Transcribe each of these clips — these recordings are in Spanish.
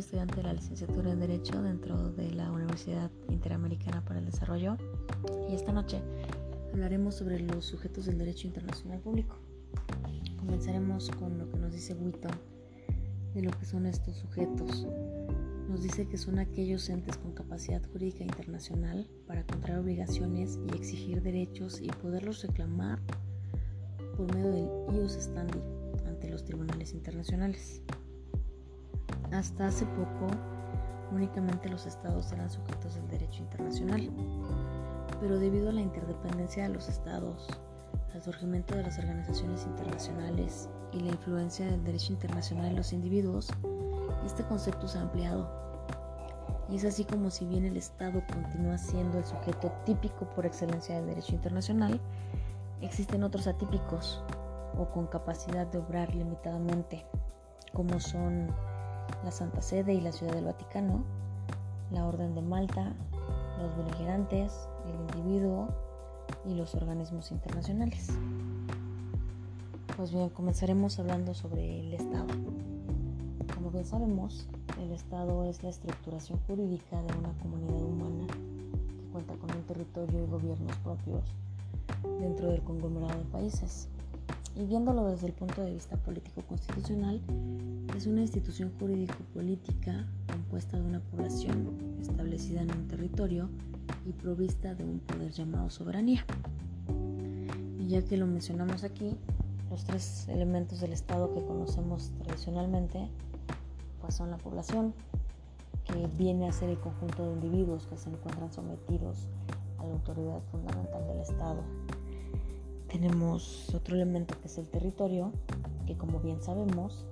estudiante de la licenciatura en Derecho dentro de la Universidad Interamericana para el Desarrollo y esta noche hablaremos sobre los sujetos del derecho internacional público. Comenzaremos con lo que nos dice Witton de lo que son estos sujetos. Nos dice que son aquellos entes con capacidad jurídica internacional para contraer obligaciones y exigir derechos y poderlos reclamar por medio del ius standi ante los tribunales internacionales. Hasta hace poco, únicamente los estados eran sujetos del derecho internacional, pero debido a la interdependencia de los estados, al surgimiento de las organizaciones internacionales y la influencia del derecho internacional en los individuos, este concepto se ha ampliado. Y es así como si bien el Estado continúa siendo el sujeto típico por excelencia del derecho internacional, existen otros atípicos o con capacidad de obrar limitadamente, como son la Santa Sede y la Ciudad del Vaticano, la Orden de Malta, los beligerantes, el individuo y los organismos internacionales. Pues bien, comenzaremos hablando sobre el Estado. Como bien sabemos, el Estado es la estructuración jurídica de una comunidad humana que cuenta con un territorio y gobiernos propios dentro del conglomerado de países. Y viéndolo desde el punto de vista político-constitucional, es una institución jurídico-política compuesta de una población establecida en un territorio y provista de un poder llamado soberanía. Y ya que lo mencionamos aquí, los tres elementos del Estado que conocemos tradicionalmente pues son la población, que viene a ser el conjunto de individuos que se encuentran sometidos a la autoridad fundamental del Estado, tenemos otro elemento que es el territorio, que como bien sabemos,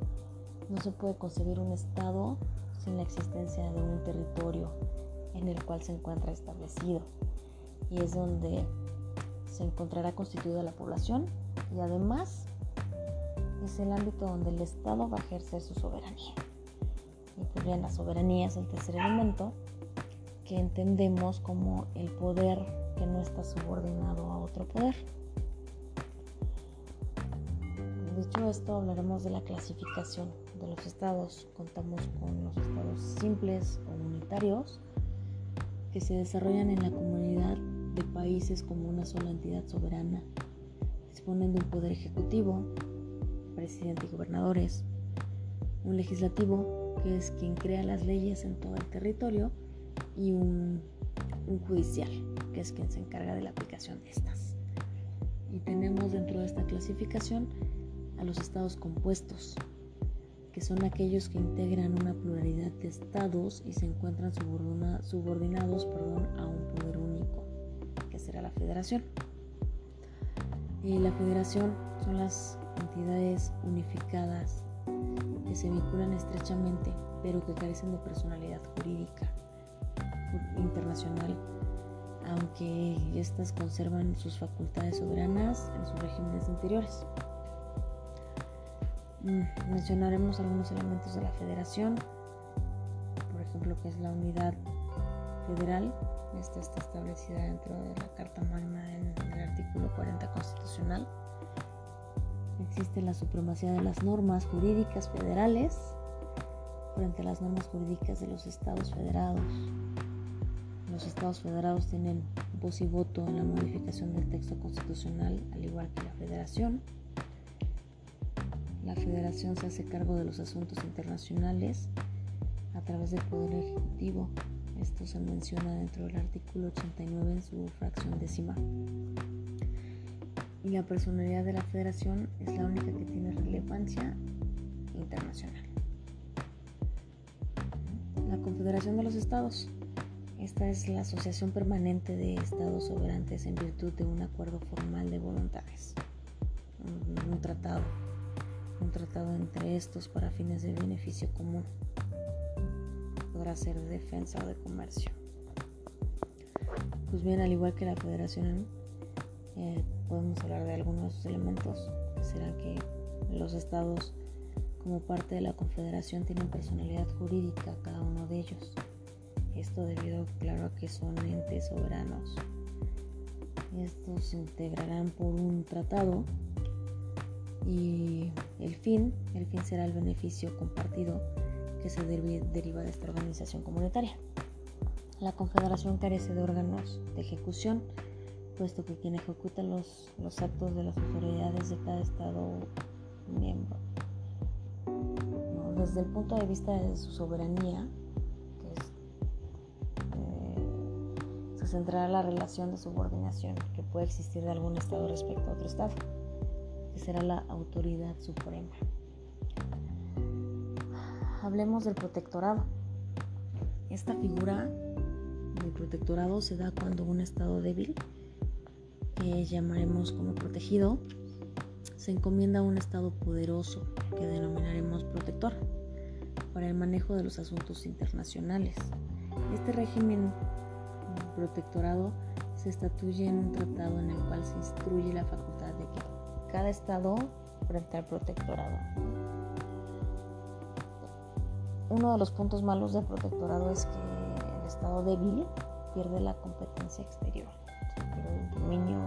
no se puede concebir un Estado sin la existencia de un territorio en el cual se encuentra establecido. Y es donde se encontrará constituida la población y además es el ámbito donde el Estado va a ejercer su soberanía. Y pues bien, la soberanía es el tercer elemento que entendemos como el poder que no está subordinado a otro poder. Dicho esto, hablaremos de la clasificación de los estados. Contamos con los estados simples o unitarios que se desarrollan en la comunidad de países como una sola entidad soberana. Disponen de un poder ejecutivo, presidente y gobernadores, un legislativo que es quien crea las leyes en todo el territorio y un, un judicial que es quien se encarga de la aplicación de estas. Y tenemos dentro de esta clasificación a los estados compuestos, que son aquellos que integran una pluralidad de estados y se encuentran subordinados perdón, a un poder único, que será la federación. Y la federación son las entidades unificadas que se vinculan estrechamente, pero que carecen de personalidad jurídica internacional, aunque estas conservan sus facultades soberanas en sus regímenes interiores. Mm, mencionaremos algunos elementos de la federación, por ejemplo, que es la unidad federal. Esta está establecida dentro de la Carta Magna en el artículo 40 constitucional. Existe la supremacía de las normas jurídicas federales frente a las normas jurídicas de los estados federados. Los estados federados tienen voz y voto en la modificación del texto constitucional, al igual que la federación. La federación se hace cargo de los asuntos internacionales a través del Poder Ejecutivo. Esto se menciona dentro del artículo 89 en su fracción décima. Y la personalidad de la federación es la única que tiene relevancia internacional. La Confederación de los Estados. Esta es la asociación permanente de estados soberantes en virtud de un acuerdo formal de voluntades, un tratado entre estos para fines de beneficio común. Podrá ser de defensa o de comercio. Pues bien, al igual que la federación, eh, podemos hablar de algunos de sus elementos. Será que los estados, como parte de la confederación, tienen personalidad jurídica cada uno de ellos. Esto debido, claro, a que son entes soberanos. Estos se integrarán por un tratado y el fin, el fin será el beneficio compartido que se deriva de esta organización comunitaria. La Confederación carece de órganos de ejecución, puesto que quien ejecuta los, los actos de las autoridades de cada Estado miembro. desde el punto de vista de su soberanía, eh, se centrará la relación de subordinación que puede existir de algún Estado respecto a otro Estado, será la autoridad suprema. Hablemos del protectorado. Esta figura del protectorado se da cuando un Estado débil, que llamaremos como protegido, se encomienda a un Estado poderoso, que denominaremos protector, para el manejo de los asuntos internacionales. Este régimen protectorado se estatuye en un tratado en el cual se instruye la facultad cada Estado frente al protectorado. Uno de los puntos malos del protectorado es que el Estado débil pierde la competencia exterior, el dominio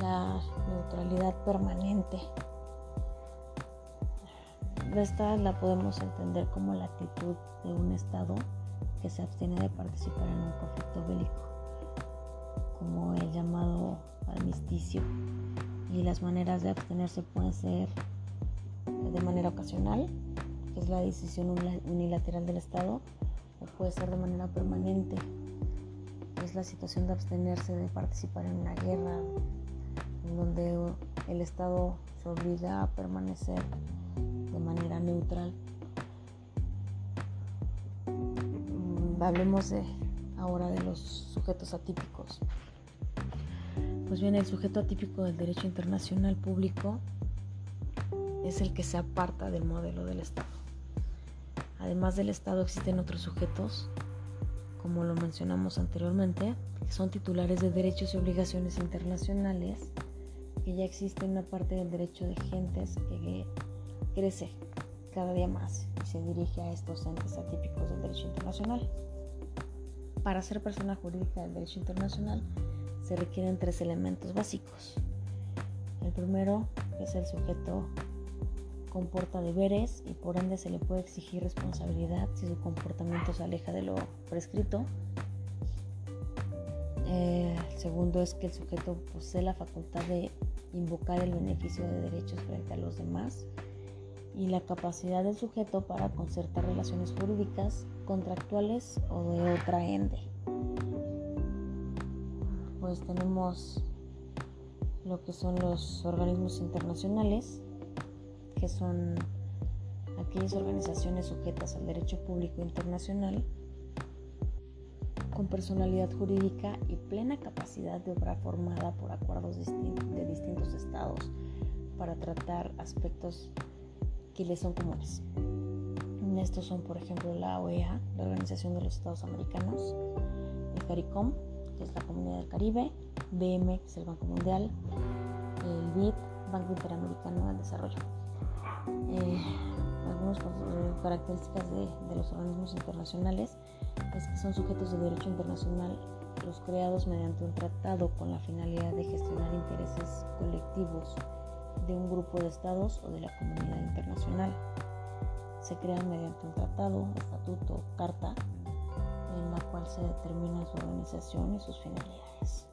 la neutralidad permanente. Esta la podemos entender como la actitud de un Estado que se abstiene de participar en un conflicto bélico, como el llamado armisticio. Y las maneras de abstenerse pueden ser de manera ocasional, que es la decisión unilateral del Estado, o puede ser de manera permanente, que es la situación de abstenerse de participar en una guerra, en donde el Estado se obliga a permanecer de manera neutral. Mm, hablemos ahora de los sujetos atípicos. Pues bien, el sujeto atípico del derecho internacional público es el que se aparta del modelo del Estado. Además del Estado existen otros sujetos, como lo mencionamos anteriormente, que son titulares de derechos y obligaciones internacionales que ya existe una parte del derecho de gentes que crece cada día más y se dirige a estos entes atípicos del derecho internacional. Para ser persona jurídica del derecho internacional se requieren tres elementos básicos. El primero es el sujeto comporta deberes y por ende se le puede exigir responsabilidad si su comportamiento se aleja de lo prescrito. Eh, el segundo es que el sujeto posee la facultad de invocar el beneficio de derechos frente a los demás y la capacidad del sujeto para concertar relaciones jurídicas, contractuales o de otra ende. Pues tenemos lo que son los organismos internacionales, que son aquellas organizaciones sujetas al derecho público internacional con personalidad jurídica y plena capacidad de obra formada por acuerdos de distintos estados para tratar aspectos que les son comunes. Estos son, por ejemplo, la OEA, la Organización de los Estados Americanos, el CARICOM, que es la Comunidad del Caribe, BM, que es el Banco Mundial, el BID, Banco Interamericano del Desarrollo. Eh, algunas características de, de los organismos internacionales es que son sujetos de derecho internacional los creados mediante un tratado con la finalidad de gestionar intereses colectivos de un grupo de estados o de la comunidad internacional. Se crean mediante un tratado, estatuto, carta, cual se determina su organización y sus finalidades.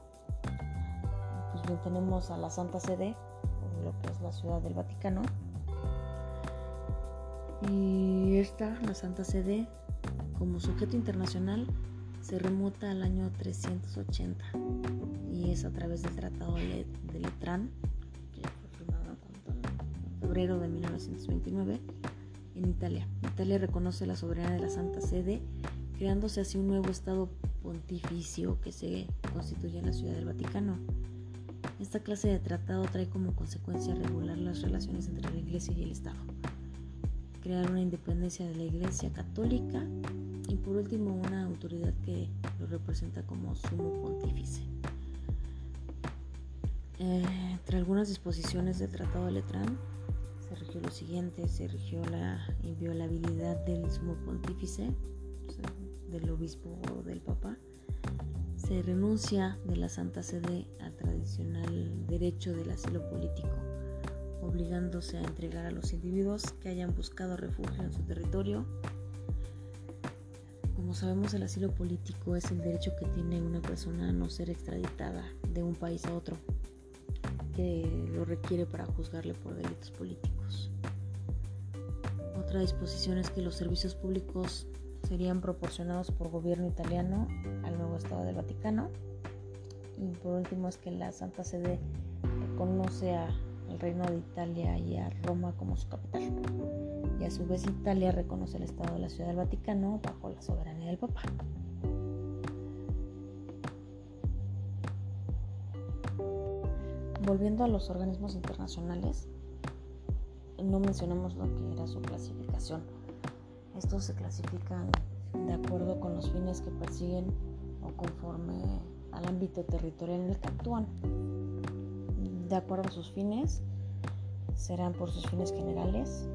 Pues bien, tenemos a la Santa Sede, lo que es la Ciudad del Vaticano. Y esta, la Santa Sede, como sujeto internacional se remota al año 380 y es a través del Tratado de Letrán, que fue firmado en febrero de 1929 en Italia. Italia reconoce la soberanía de la Santa Sede, creándose así un nuevo Estado pontificio que se constituye en la Ciudad del Vaticano. Esta clase de tratado trae como consecuencia regular las relaciones entre la Iglesia y el Estado, crear una independencia de la Iglesia católica y por último una autoridad que lo representa como sumo pontífice. Eh, entre algunas disposiciones del Tratado de Letrán se rigió lo siguiente, se rigió la inviolabilidad del sumo pontífice, del obispo o del papa, se renuncia de la Santa Sede al tradicional derecho del asilo político obligándose a entregar a los individuos que hayan buscado refugio en su territorio. Como sabemos, el asilo político es el derecho que tiene una persona a no ser extraditada de un país a otro, que lo requiere para juzgarle por delitos políticos. Otra disposición es que los servicios públicos serían proporcionados por gobierno italiano al nuevo Estado del Vaticano. Y por último es que la Santa Sede reconoce al Reino de Italia y a Roma como su capital. Y a su vez Italia reconoce el Estado de la Ciudad del Vaticano bajo la soberanía del Papa. Volviendo a los organismos internacionales, no mencionamos lo que era su clasificación. Estos se clasifican de acuerdo con los fines que persiguen o conforme al ámbito territorial en el que actúan. De acuerdo a sus fines, serán por sus fines generales,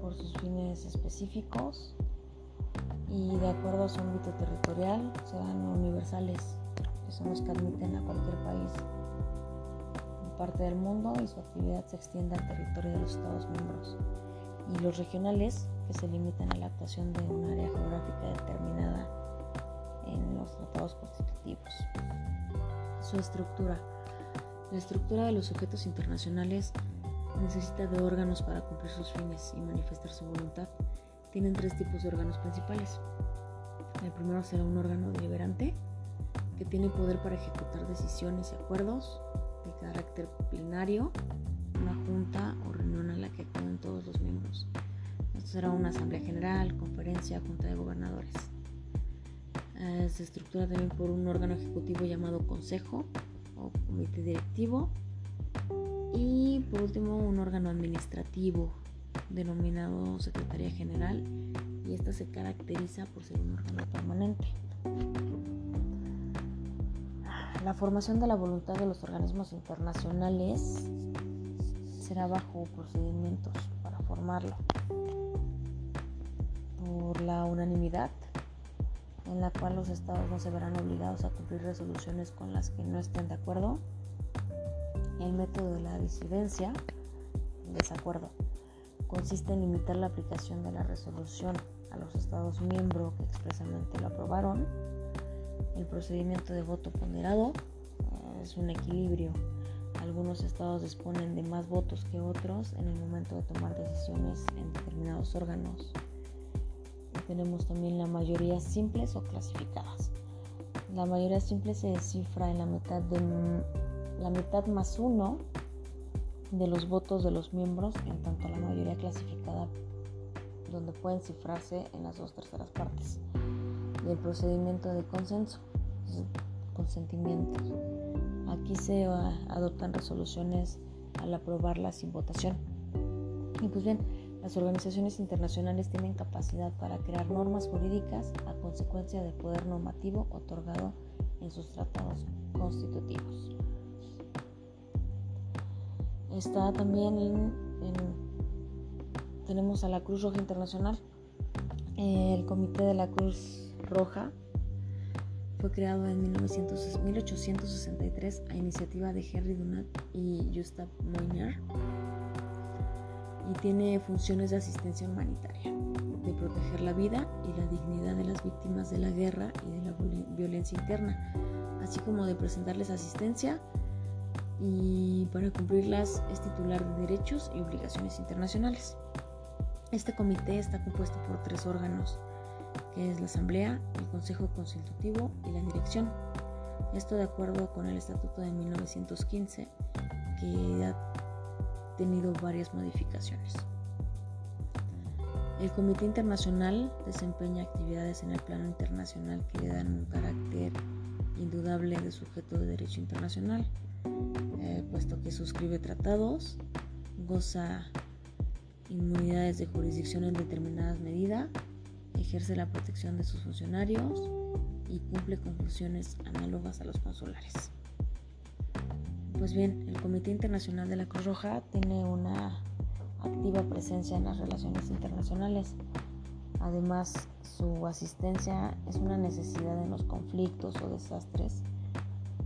por sus fines específicos y de acuerdo a su ámbito territorial serán universales, que son los que admiten a cualquier país parte del mundo y su actividad se extiende al territorio de los Estados miembros. Y los regionales, que se limitan a la actuación de un área geográfica determinada en los tratados constitutivos. Su estructura. La estructura de los sujetos internacionales necesita de órganos para cumplir sus fines y manifestar su voluntad. Tienen tres tipos de órganos principales. El primero será un órgano deliberante que tiene poder para ejecutar decisiones y acuerdos de carácter plenario, una junta o reunión a la que acuden todos los miembros. Será una asamblea general, conferencia, junta de gobernadores. Eh, se estructura también por un órgano ejecutivo llamado consejo o comité directivo y por último un órgano administrativo denominado Secretaría General y esta se caracteriza por ser un órgano permanente. La formación de la voluntad de los organismos internacionales será bajo procedimientos para formarlo. La unanimidad, en la cual los estados no se verán obligados a cumplir resoluciones con las que no estén de acuerdo. El método de la disidencia, el desacuerdo, consiste en limitar la aplicación de la resolución a los estados miembros que expresamente lo aprobaron el procedimiento de voto ponderado es un equilibrio. Algunos estados disponen de más votos que otros en el momento de tomar decisiones en determinados órganos. Tenemos también la mayoría simples o clasificadas. La mayoría simple se descifra en la mitad, de, la mitad más uno de los votos de los miembros, en tanto la mayoría clasificada, donde pueden cifrarse en las dos terceras partes del procedimiento de consenso, consentimientos. Aquí se adoptan resoluciones al aprobarlas sin votación. Y pues bien, las organizaciones internacionales tienen capacidad para crear normas jurídicas a consecuencia del poder normativo otorgado en sus tratados constitutivos. Está también en, tenemos a la Cruz Roja Internacional, el Comité de la Cruz Roja fue creado en 1863 a iniciativa de Henry Dunant y Gustav Moynier y tiene funciones de asistencia humanitaria, de proteger la vida y la dignidad de las víctimas de la guerra y de la violencia interna, así como de presentarles asistencia y para cumplirlas es titular de derechos y obligaciones internacionales. Este comité está compuesto por tres órganos, que es la Asamblea, el Consejo Consultivo y la Dirección. Esto de acuerdo con el Estatuto de 1915, que tenido varias modificaciones. El Comité Internacional desempeña actividades en el plano internacional que le dan un carácter indudable de sujeto de derecho internacional, eh, puesto que suscribe tratados, goza inmunidades de jurisdicción en determinadas medidas ejerce la protección de sus funcionarios y cumple con funciones análogas a los consulares. Pues bien, el Comité Internacional de la Cruz Roja tiene una activa presencia en las relaciones internacionales. Además, su asistencia es una necesidad en los conflictos o desastres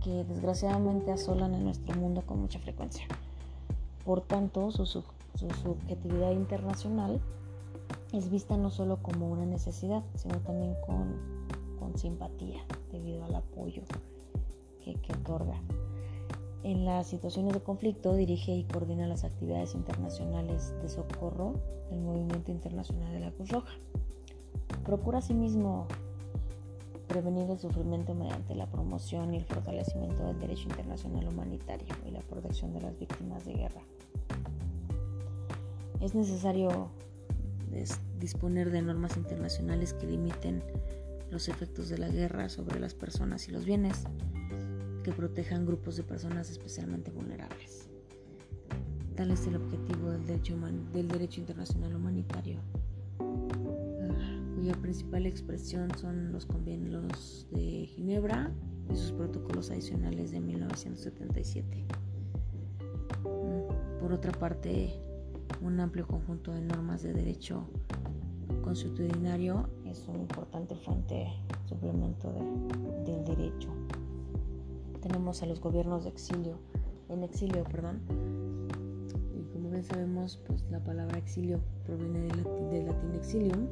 que desgraciadamente asolan en nuestro mundo con mucha frecuencia. Por tanto, su, subjetividad internacional es vista no solo como una necesidad, sino también con, con simpatía debido al apoyo que, que otorga. En las situaciones de conflicto dirige y coordina las actividades internacionales de socorro del Movimiento Internacional de la Cruz Roja. Procura asimismo prevenir el sufrimiento mediante la promoción y el fortalecimiento del derecho internacional humanitario y la protección de las víctimas de guerra. Es necesario disponer de normas internacionales que limiten los efectos de la guerra sobre las personas y los bienes, que protejan grupos de personas especialmente vulnerables. Tal es el objetivo del derecho, internacional humanitario cuya principal expresión son los convenios de Ginebra y sus protocolos adicionales de 1977. Mm, por otra parte, un amplio conjunto de normas de derecho consuetudinario es un importante fuente suplemento del derecho. Tenemos a los gobiernos de exilio, en exilio, perdón. Y como bien sabemos, pues la palabra exilio proviene del, del latín exilium,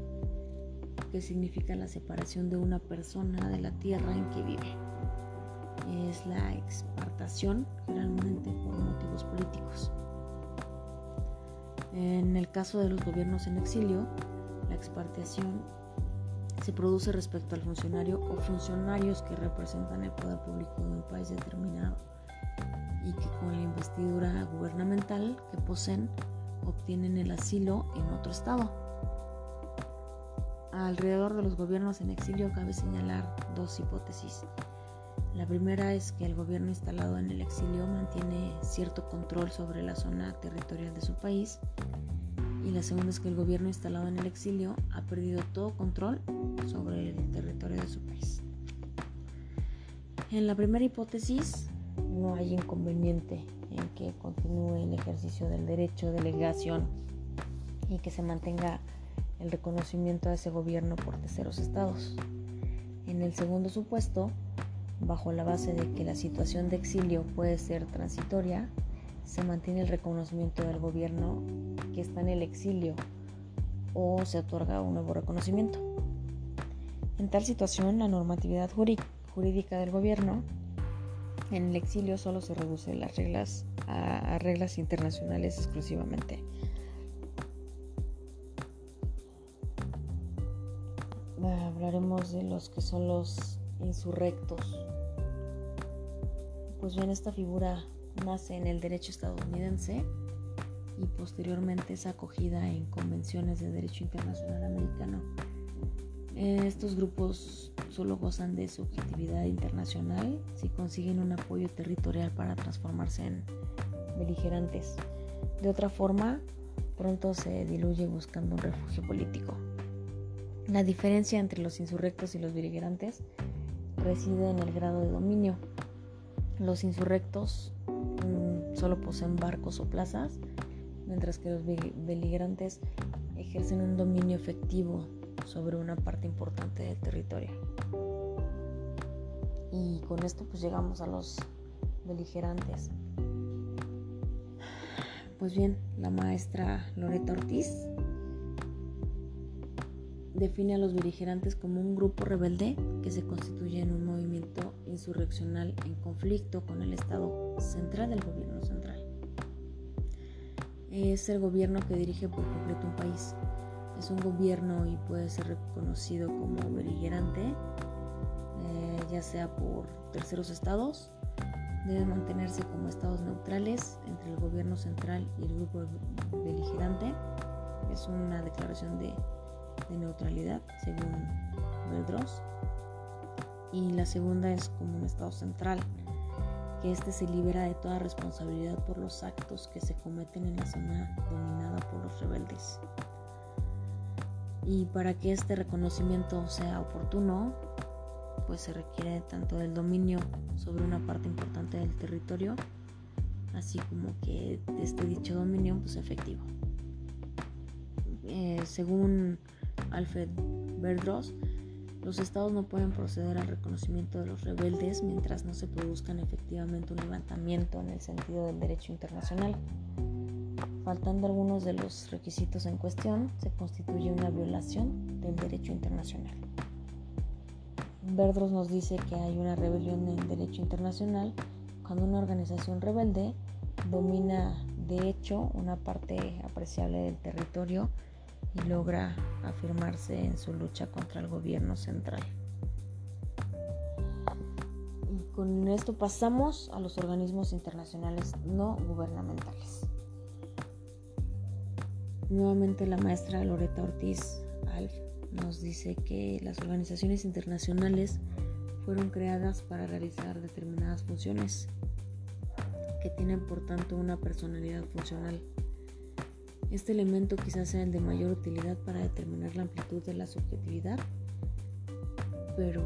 que significa la separación de una persona de la tierra en que vive. Es la expartación, generalmente por motivos políticos. En el caso de los gobiernos en exilio, la expartiación se produce respecto al funcionario o funcionarios que representan el poder público de un país determinado y que con la investidura gubernamental que poseen obtienen el asilo en otro estado Alrededor de los gobiernos en exilio cabe señalar dos hipótesis. La primera es que el gobierno instalado en el exilio mantiene cierto control sobre la zona territorial de su país y la segunda es que el gobierno instalado en el exilio ha perdido todo control sobre el territorio de su país. En la primera hipótesis no hay inconveniente en que continúe el ejercicio del derecho de delegación y que se mantenga el reconocimiento a ese gobierno por terceros estados. En el segundo supuesto, bajo la base de que la situación de exilio puede ser transitoria, se mantiene el reconocimiento del gobierno que está en el exilio o se otorga un nuevo reconocimiento. En tal situación, la normatividad jurídica del gobierno en el exilio solo se reduce las reglas a, a reglas internacionales exclusivamente. hablaremos de los que son los insurrectos. Pues bien, esta figura nace en el derecho estadounidense y posteriormente es acogida en convenciones de derecho internacional americano. Estos grupos solo gozan de subjetividad internacional si consiguen un apoyo territorial para transformarse en beligerantes. De otra forma, pronto se diluye buscando un refugio político. La diferencia entre los insurrectos y los beligerantes reside en el grado de dominio. Los insurrectos mm, solo poseen barcos o plazas, mientras que los beligerantes ejercen un dominio efectivo sobre una parte importante del territorio. Y con esto pues llegamos a los beligerantes. Pues bien, la maestra Loreta Ortiz define a los beligerantes como un grupo rebelde que se constituye en un movimiento insurreccional en conflicto con el Estado central del gobierno. Es el gobierno que dirige por completo un país. Es un gobierno y puede ser reconocido como beligerante, eh, ya sea por terceros estados, deben mantenerse como estados neutrales entre el gobierno central y el grupo beligerante. Es una declaración de neutralidad, según Bedros. Y la segunda es como un Estado central, que éste se libera de toda responsabilidad por los actos que se cometen en la zona dominada por los rebeldes. Y para que este reconocimiento sea oportuno, pues se requiere tanto del dominio sobre una parte importante del territorio, así como que este dicho dominio pues efectivo. Eh, según Alfred Verdross, los estados no pueden proceder al reconocimiento de los rebeldes mientras no se produzcan efectivamente un levantamiento en el sentido del derecho internacional. faltando algunos de los requisitos en cuestión, se constituye una violación del derecho internacional. Verdros nos dice que hay una rebelión en derecho internacional cuando una organización rebelde domina de hecho una parte apreciable del territorio y logra afirmarse en su lucha contra el gobierno central. Y con esto pasamos a los organismos internacionales no gubernamentales. Nuevamente la maestra Loreta Ortiz Alf nos dice que las organizaciones internacionales fueron creadas para realizar determinadas funciones que tienen por tanto una personalidad funcional. Este elemento quizás sea el de mayor utilidad para determinar la amplitud de la subjetividad, pero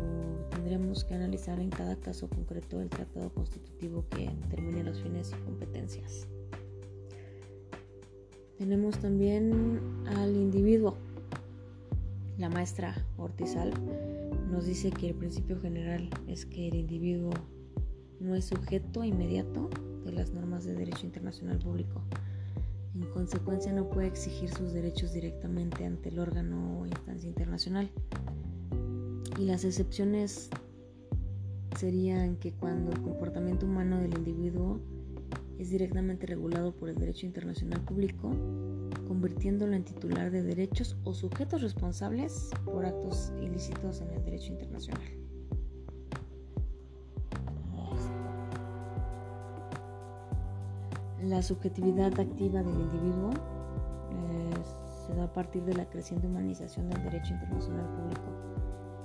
tendremos que analizar en cada caso concreto el tratado constitutivo que determine los fines y competencias. Tenemos también al individuo. La maestra Ortizal nos dice que el principio general es que el individuo no es sujeto inmediato de las normas de derecho internacional público. En consecuencia no puede exigir sus derechos directamente ante el órgano o instancia internacional. Y las excepciones serían que cuando el comportamiento humano del individuo es directamente regulado por el derecho internacional público, convirtiéndolo en titular de derechos o sujetos responsables por actos ilícitos en el derecho internacional. La subjetividad activa del individuo eh, se da a partir de la creciente humanización del derecho internacional público.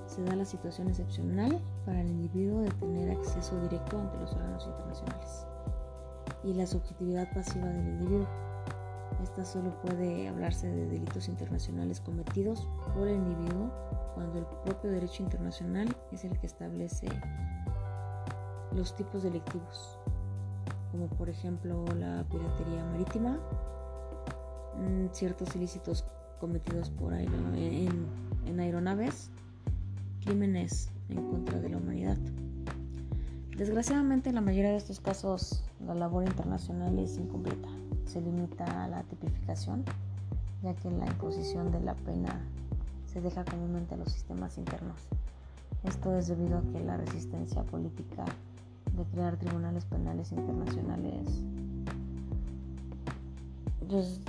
Se da la situación excepcional para el individuo de tener acceso directo ante los órganos internacionales. Y la subjetividad pasiva del individuo. Esta solo puede hablarse de delitos internacionales cometidos por el individuo cuando el propio derecho internacional es el que establece los tipos delictivos como por ejemplo la piratería marítima, mm, ciertos ilícitos cometidos por en, aeronaves, crímenes en contra de la humanidad. Desgraciadamente en la mayoría de estos casos la labor internacional es incompleta, se limita a la tipificación, ya que la imposición de la pena se deja comúnmente a los sistemas internos. Esto es debido a que la resistencia política de crear tribunales penales internacionales. Pues,